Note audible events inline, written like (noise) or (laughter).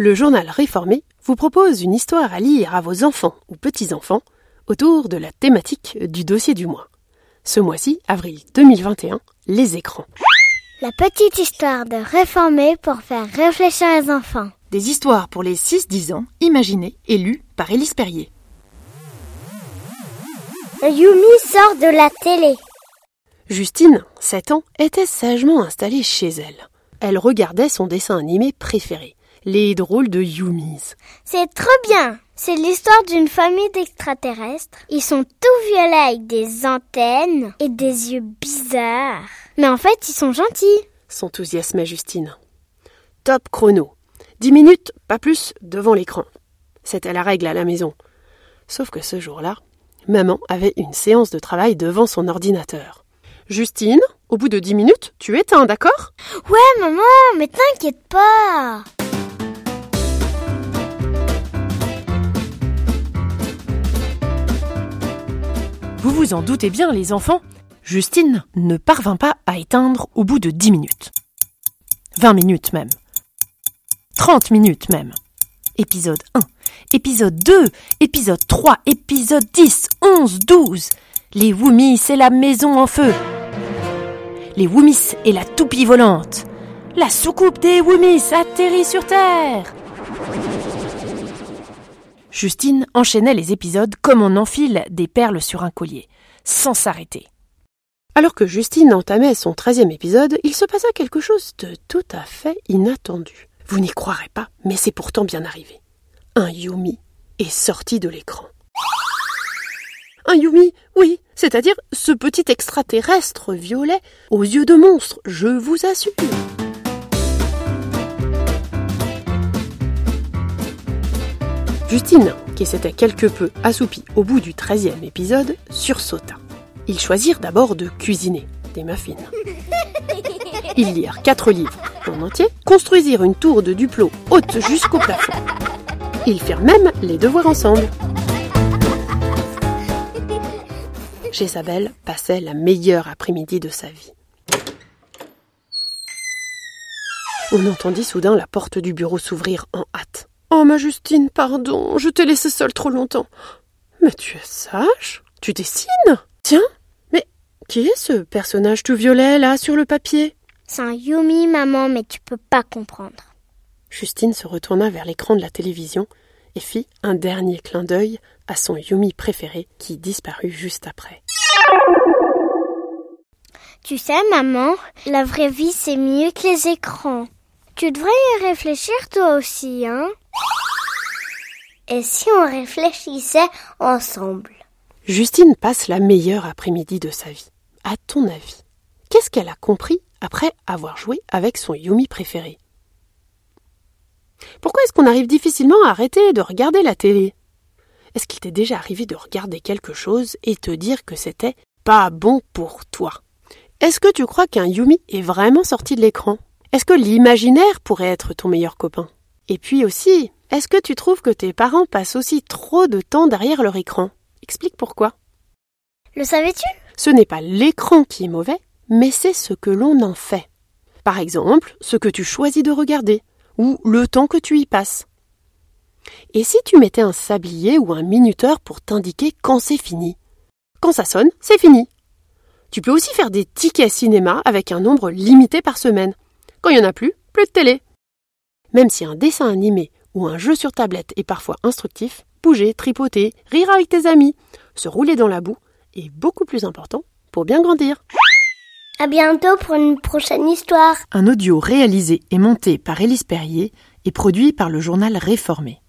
Le journal Réformé vous propose une histoire à lire à vos enfants ou petits-enfants autour de la thématique du dossier du mois. Ce mois-ci, avril 2021, les écrans. La petite histoire de Réformé pour faire réfléchir les enfants. Des histoires pour les 6-10 ans, imaginées et lues par Élise Perrier. Yumi sort de la télé. Justine, 7 ans, était sagement installée chez elle. Elle regardait son dessin animé préféré, les drôles de Yumis. C'est trop bien. C'est l'histoire d'une famille d'extraterrestres. Ils sont tout violets avec des antennes et des yeux bizarres. Mais en fait, ils sont gentils. S'enthousiasmait Justine. Top chrono. Dix minutes, pas plus, devant l'écran. C'était la règle à la maison. Sauf que ce jour-là, maman avait une séance de travail devant son ordinateur. Justine, au bout de dix minutes, tu éteins, d'accord? Ouais, maman, mais t'inquiète pas. Vous en doutez bien, les enfants, Justine ne parvint pas à éteindre au bout de 10 minutes. 20 minutes même. 30 minutes même. Épisode 1, épisode 2, épisode 3, épisode 10, 11, 12. Les Woomies et la maison en feu. Les Woomies et la toupie volante. La soucoupe des Woomies atterrit sur Terre. Justine enchaînait les épisodes comme on enfile des perles sur un collier, sans s'arrêter. Alors que Justine entamait son treizième épisode, il se passa quelque chose de tout à fait inattendu. Vous n'y croirez pas, mais c'est pourtant bien arrivé. Un Yumi est sorti de l'écran. Un Yumi, oui, c'est-à-dire ce petit extraterrestre violet aux yeux de monstre, je vous assure. Justine, qui s'était quelque peu assoupie au bout du treizième épisode, sursauta. Ils choisirent d'abord de cuisiner des muffins. (laughs) Ils lirent quatre livres en entier, construisirent une tour de Duplo haute jusqu'au plafond. Ils firent même les devoirs ensemble. Jésabelle passait la meilleure après-midi de sa vie. On entendit soudain la porte du bureau s'ouvrir en hâte. Oh, ma Justine, pardon, je t'ai laissé seule trop longtemps. Mais tu es sage Tu dessines Tiens, mais qui est ce personnage tout violet là sur le papier? C'est un Yumi, maman, mais tu peux pas comprendre. Justine se retourna vers l'écran de la télévision et fit un dernier clin d'œil à son Yumi préféré qui disparut juste après. Tu sais, maman, la vraie vie c'est mieux que les écrans. Tu devrais y réfléchir toi aussi, hein Et si on réfléchissait ensemble? Justine passe la meilleure après-midi de sa vie. À ton avis, qu'est-ce qu'elle a compris après avoir joué avec son Yumi préféré? Pourquoi est-ce qu'on arrive difficilement à arrêter de regarder la télé? Est-ce qu'il t'est déjà arrivé de regarder quelque chose et te dire que c'était pas bon pour toi? Est-ce que tu crois qu'un Yumi est vraiment sorti de l'écran? Est-ce que l'imaginaire pourrait être ton meilleur copain? Et puis aussi, est-ce que tu trouves que tes parents passent aussi trop de temps derrière leur écran? Explique pourquoi. Le savais-tu? Ce n'est pas l'écran qui est mauvais, mais c'est ce que l'on en fait. Par exemple, ce que tu choisis de regarder, ou le temps que tu y passes. Et si tu mettais un sablier ou un minuteur pour t'indiquer quand c'est fini? Quand ça sonne, c'est fini. Tu peux aussi faire des tickets cinéma avec un nombre limité par semaine. Quand il n'y en a plus, plus de télé. Même si un dessin animé ou un jeu sur tablette est parfois instructif, bouger, tripoter, rire avec tes amis, se rouler dans la boue est beaucoup plus important pour bien grandir. À bientôt pour une prochaine histoire. Un audio réalisé et monté par Élise Perrier et produit par le journal Réformé.